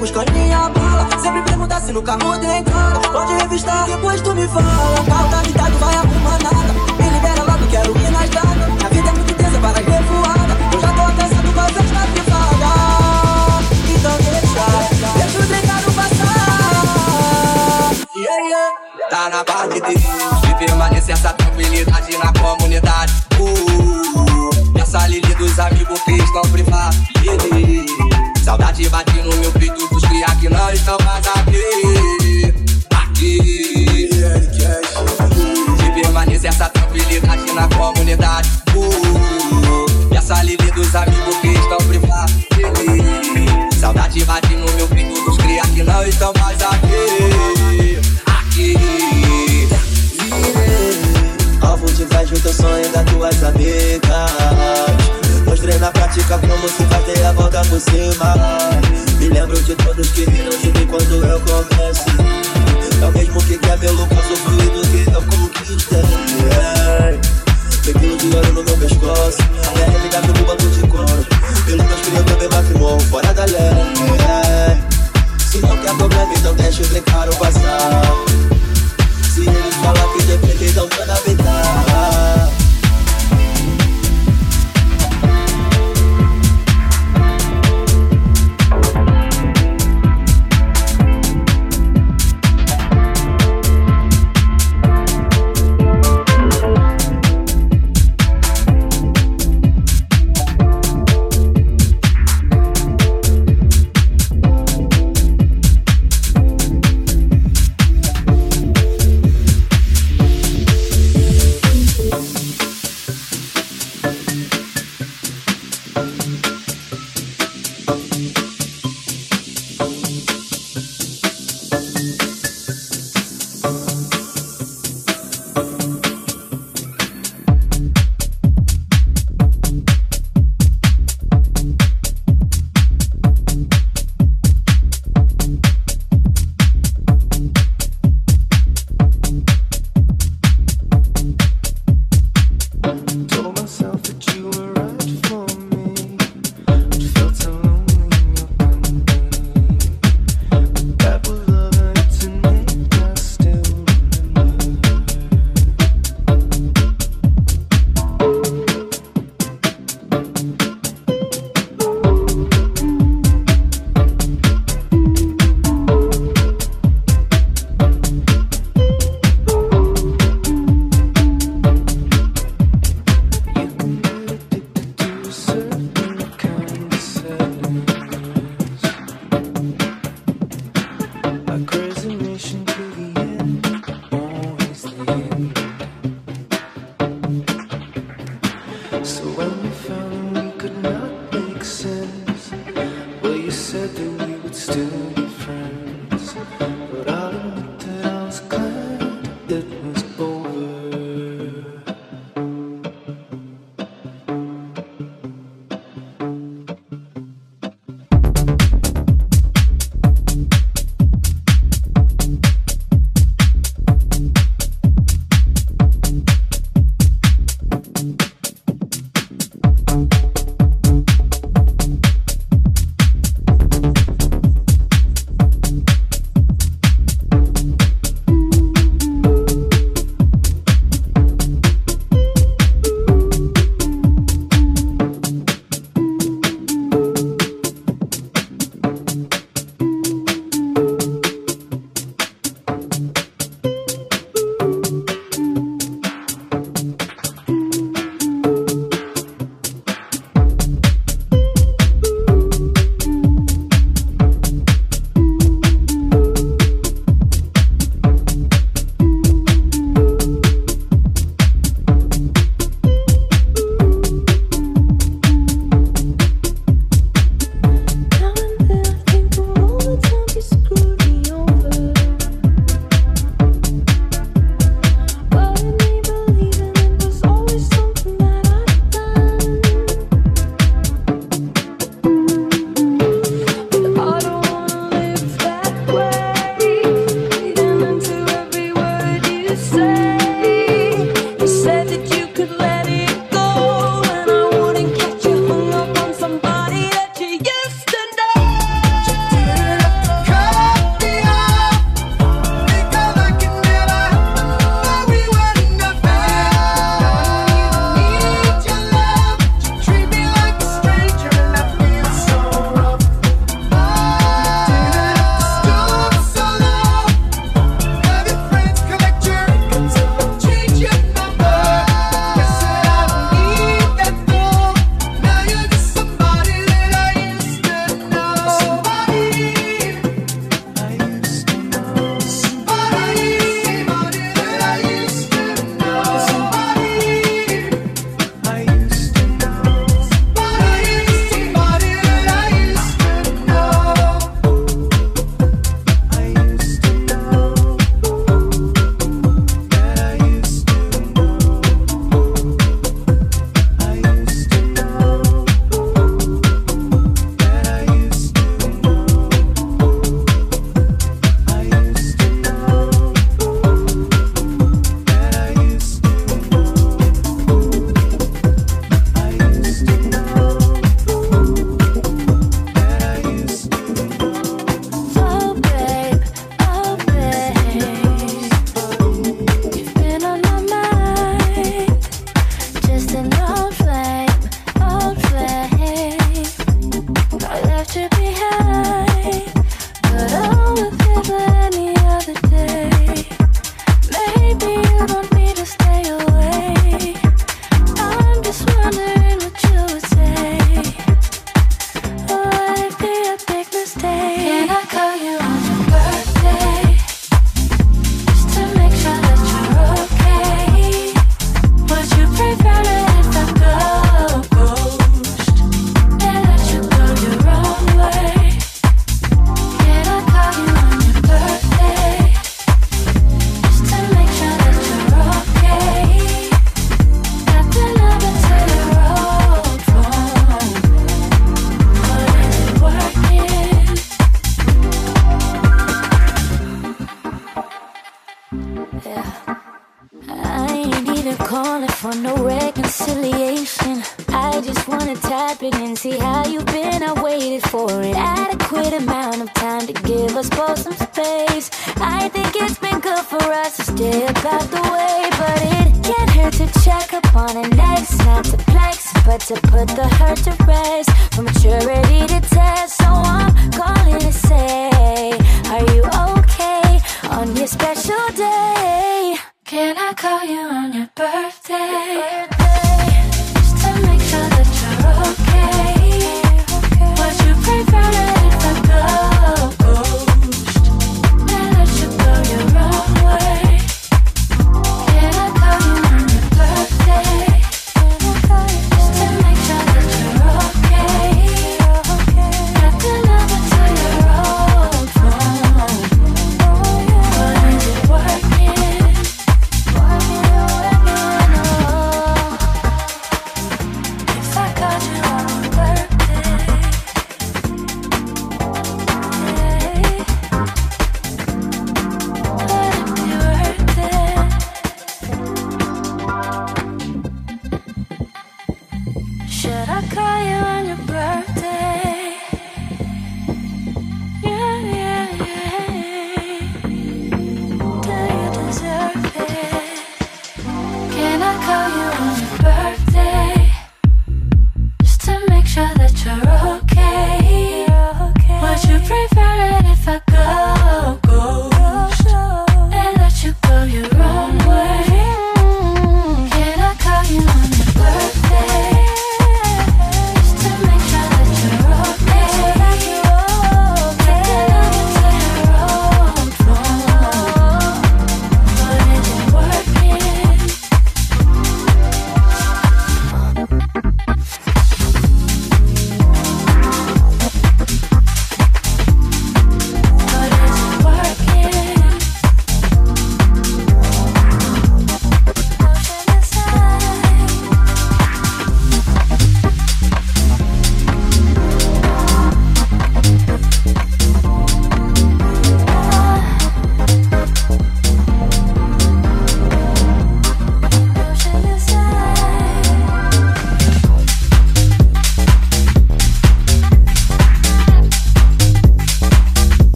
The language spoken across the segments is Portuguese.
buscando minha bala Sempre pergunta se no carro tem entrada Pode revistar, depois tu me fala. Falta de idade vai arrumar nada. Me libera logo, quero ir na estrada A vida é muito tensa, para revoada Eu já tô cansado, mas eu te privada. Então deixa, deixa o drink passar Yeah, yeah, tá na parte de Deus Nunca vamos nunca a volta por cima.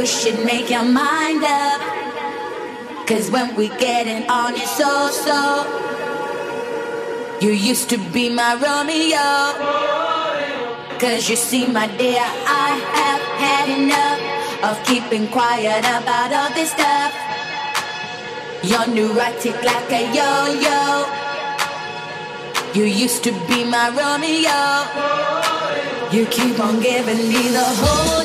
We should make your mind up. Cause when we get it on, it's so so. You used to be my Romeo. Cause you see, my dear, I have had enough of keeping quiet about all this stuff. You're neurotic like a yo yo. You used to be my Romeo. You keep on giving me the hold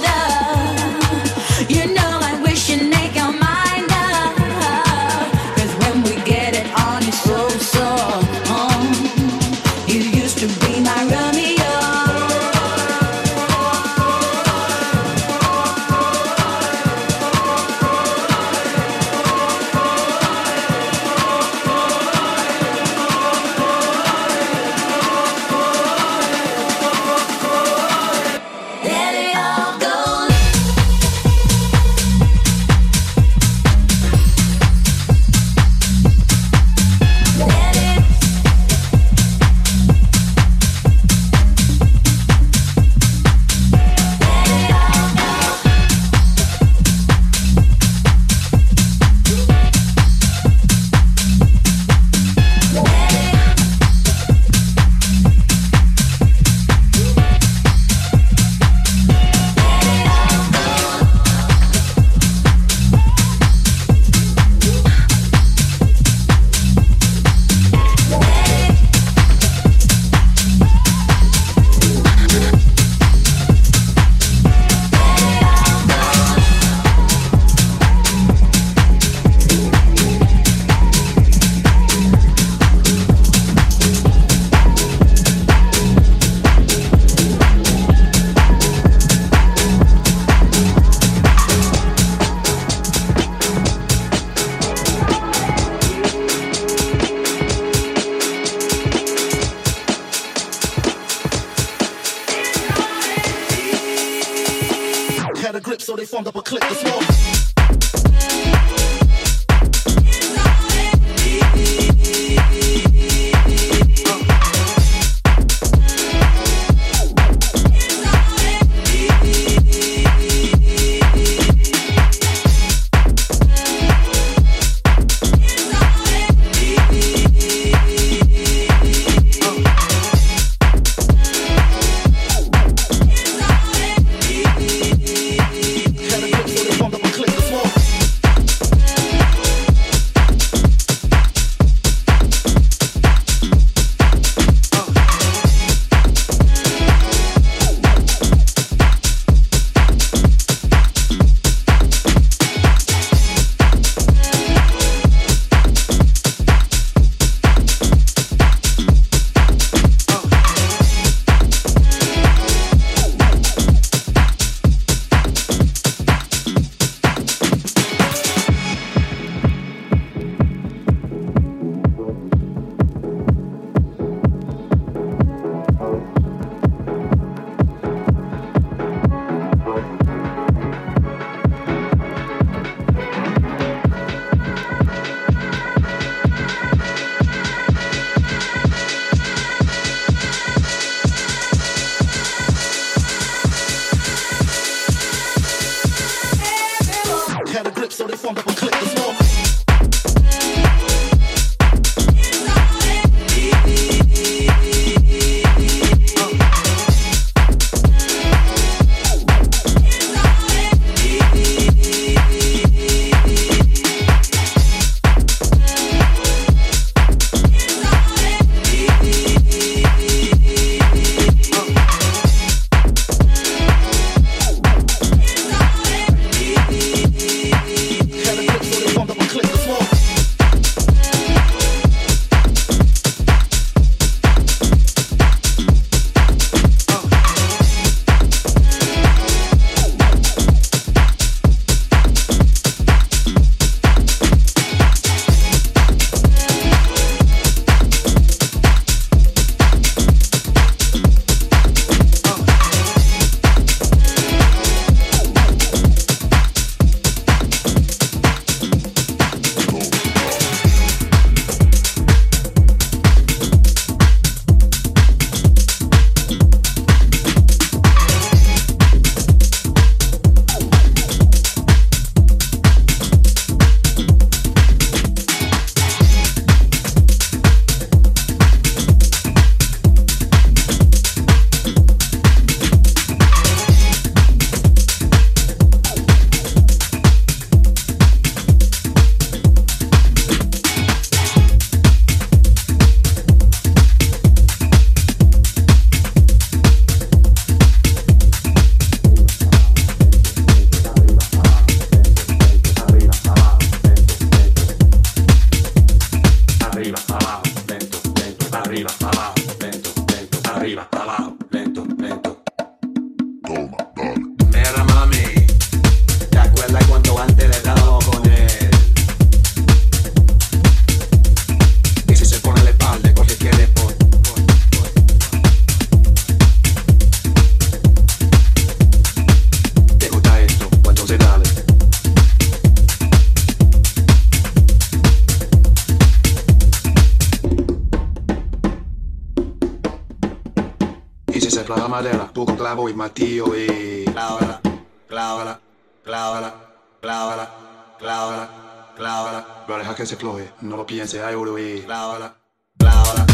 clavo y matío y clávala, clávala, clávala, clávala, clávala, clávala. Pero deja que se floje, no lo piense, hay oro y clávala, clávala,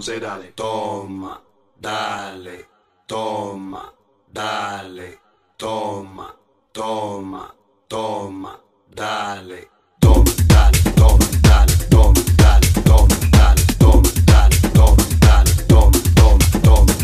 dale, toma, dale, toma, dale, toma, toma, toma, dale, toma, dale, toma, dale, toma, dale, toma, dale, toma, dale, toma, dale, toma, toma, toma, toma,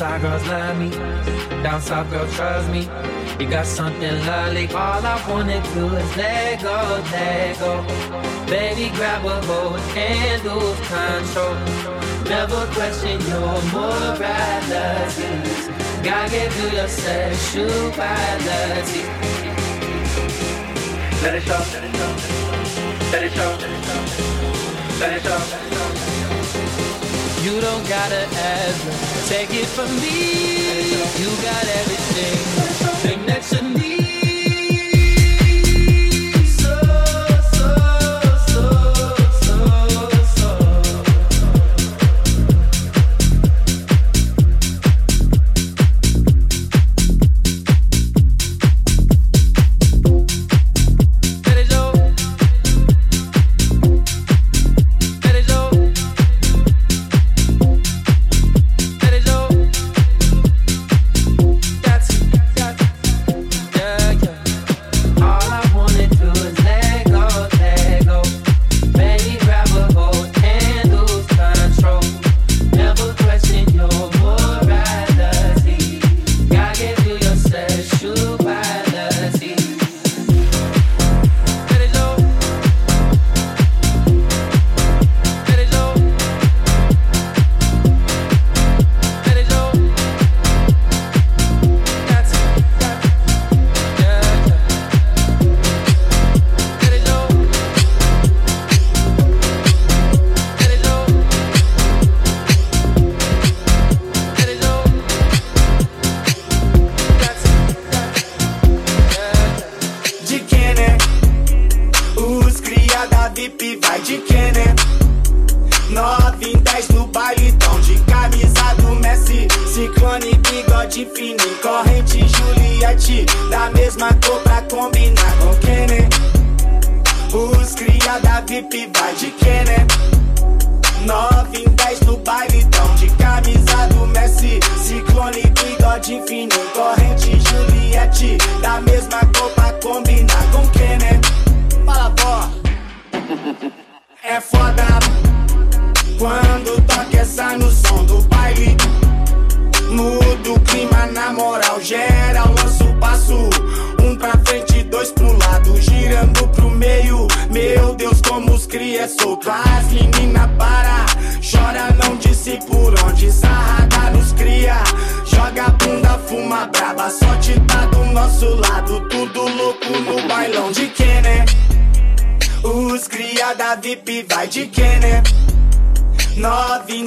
Side girls love me. Down south girls trust me. You got something lovely. All I wanna do is let go, let go. Baby, grab a hold and lose control. Never question your morality. Gotta give you your sexuality. Let it show, let it show, let it show, let it show. You don't gotta ever take it from me. You got everything, thing that you need.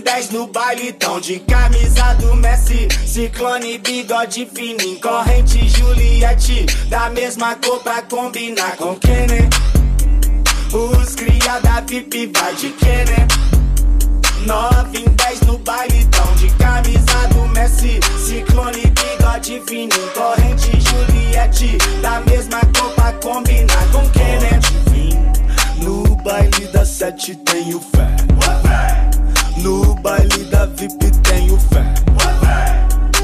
10 no baile tão de camisa do Messi Ciclone, bigode fininho, corrente Juliette Da mesma cor pra combinar com né? Os cria da VIP vai de né? 9 em 10 no baile tão de camisa do Messi Ciclone, bigode fininho, corrente Juliette Da mesma cor pra combinar com né? No baile da sete tenho fé no baile da VIP tenho fé.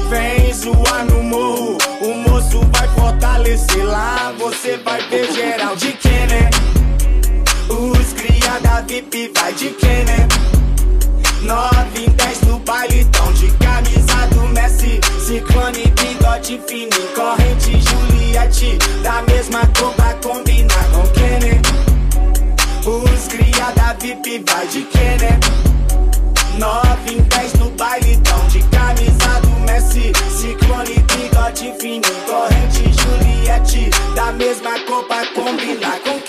Vem zoar no morro, o moço vai fortalecer lá. Você vai ver geral de quem, né? Os cria da VIP vai de quem, né? 9 em 10 no baile tão de camisa do Messi. Ciclone, bigode fininho, corrente Juliette. Da mesma cor pra combinar com quem, né? Os cria da VIP vai de quem? 9 em 10 no baile tão de camisa do Messi. Ciclone, bigode fininho, corrente Juliette. Da mesma cor pra combinar com